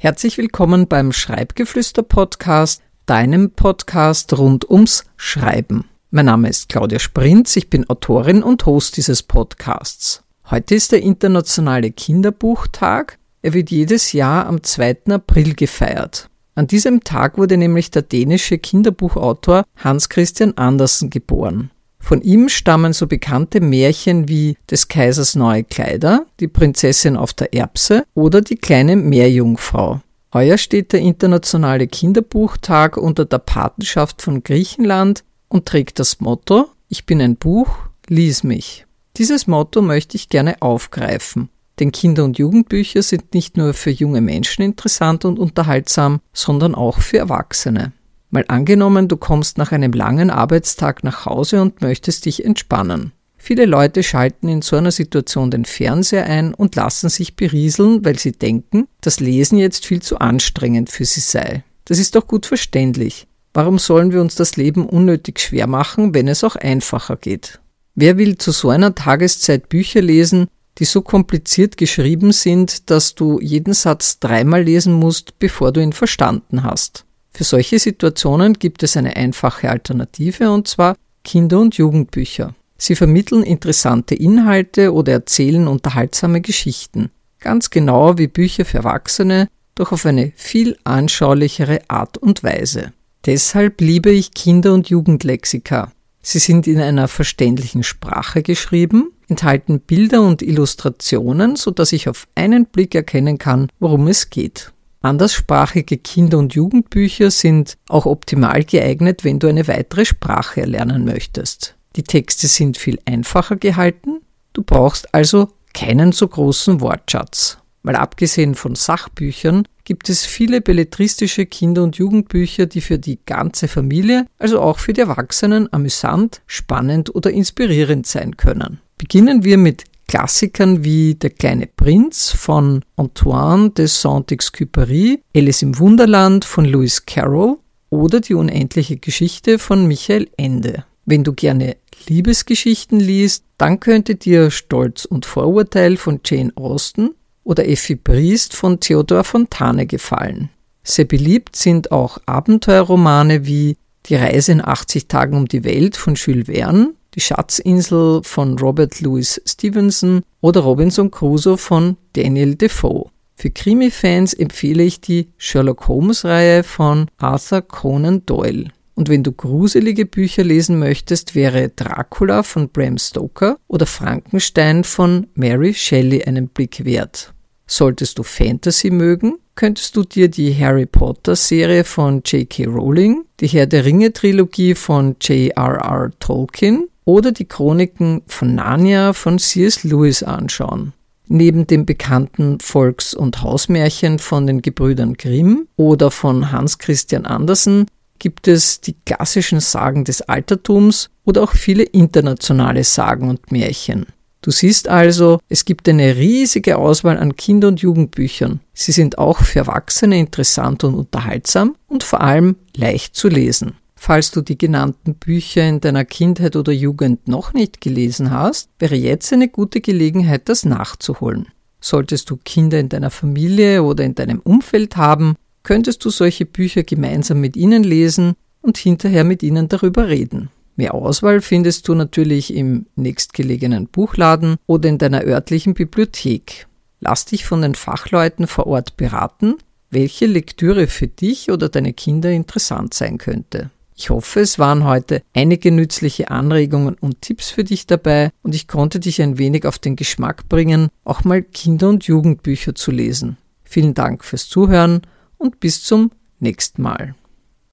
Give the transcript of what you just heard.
Herzlich willkommen beim Schreibgeflüster Podcast, deinem Podcast rund ums Schreiben. Mein Name ist Claudia Sprinz, ich bin Autorin und Host dieses Podcasts. Heute ist der internationale Kinderbuchtag. Er wird jedes Jahr am 2. April gefeiert. An diesem Tag wurde nämlich der dänische Kinderbuchautor Hans Christian Andersen geboren. Von ihm stammen so bekannte Märchen wie des Kaisers neue Kleider, die Prinzessin auf der Erbse oder die kleine Meerjungfrau. Heuer steht der internationale Kinderbuchtag unter der Patenschaft von Griechenland und trägt das Motto Ich bin ein Buch, lies mich. Dieses Motto möchte ich gerne aufgreifen, denn Kinder- und Jugendbücher sind nicht nur für junge Menschen interessant und unterhaltsam, sondern auch für Erwachsene. Mal angenommen, du kommst nach einem langen Arbeitstag nach Hause und möchtest dich entspannen. Viele Leute schalten in so einer Situation den Fernseher ein und lassen sich berieseln, weil sie denken, das Lesen jetzt viel zu anstrengend für sie sei. Das ist doch gut verständlich. Warum sollen wir uns das Leben unnötig schwer machen, wenn es auch einfacher geht? Wer will zu so einer Tageszeit Bücher lesen, die so kompliziert geschrieben sind, dass du jeden Satz dreimal lesen musst, bevor du ihn verstanden hast? Für solche Situationen gibt es eine einfache Alternative und zwar Kinder- und Jugendbücher. Sie vermitteln interessante Inhalte oder erzählen unterhaltsame Geschichten, ganz genau wie Bücher für Erwachsene, doch auf eine viel anschaulichere Art und Weise. Deshalb liebe ich Kinder- und Jugendlexika. Sie sind in einer verständlichen Sprache geschrieben, enthalten Bilder und Illustrationen, so dass ich auf einen Blick erkennen kann, worum es geht. Anderssprachige Kinder- und Jugendbücher sind auch optimal geeignet, wenn du eine weitere Sprache erlernen möchtest. Die Texte sind viel einfacher gehalten, du brauchst also keinen so großen Wortschatz. Mal abgesehen von Sachbüchern gibt es viele belletristische Kinder- und Jugendbücher, die für die ganze Familie, also auch für die Erwachsenen, amüsant, spannend oder inspirierend sein können. Beginnen wir mit Klassikern wie Der kleine Prinz von Antoine de Saint-Exupéry, Alice im Wunderland von Lewis Carroll oder Die unendliche Geschichte von Michael Ende. Wenn du gerne Liebesgeschichten liest, dann könnte dir Stolz und Vorurteil von Jane Austen oder Effi Briest von Theodor Fontane gefallen. Sehr beliebt sind auch Abenteuerromane wie Die Reise in 80 Tagen um die Welt von Jules Verne die Schatzinsel von Robert Louis Stevenson oder Robinson Crusoe von Daniel Defoe. Für Krimi-Fans empfehle ich die Sherlock Holmes-Reihe von Arthur Conan Doyle. Und wenn du gruselige Bücher lesen möchtest, wäre Dracula von Bram Stoker oder Frankenstein von Mary Shelley einen Blick wert. Solltest du Fantasy mögen, könntest du dir die Harry Potter Serie von J.K. Rowling, die Herr der Ringe Trilogie von J.R.R. Tolkien oder die Chroniken von Narnia von C.S. Lewis anschauen. Neben dem bekannten Volks- und Hausmärchen von den Gebrüdern Grimm oder von Hans Christian Andersen gibt es die klassischen Sagen des Altertums oder auch viele internationale Sagen und Märchen. Du siehst also, es gibt eine riesige Auswahl an Kinder- und Jugendbüchern. Sie sind auch für Erwachsene interessant und unterhaltsam und vor allem leicht zu lesen. Falls du die genannten Bücher in deiner Kindheit oder Jugend noch nicht gelesen hast, wäre jetzt eine gute Gelegenheit, das nachzuholen. Solltest du Kinder in deiner Familie oder in deinem Umfeld haben, könntest du solche Bücher gemeinsam mit ihnen lesen und hinterher mit ihnen darüber reden. Mehr Auswahl findest du natürlich im nächstgelegenen Buchladen oder in deiner örtlichen Bibliothek. Lass dich von den Fachleuten vor Ort beraten, welche Lektüre für dich oder deine Kinder interessant sein könnte. Ich hoffe, es waren heute einige nützliche Anregungen und Tipps für dich dabei und ich konnte dich ein wenig auf den Geschmack bringen, auch mal Kinder- und Jugendbücher zu lesen. Vielen Dank fürs Zuhören und bis zum nächsten Mal.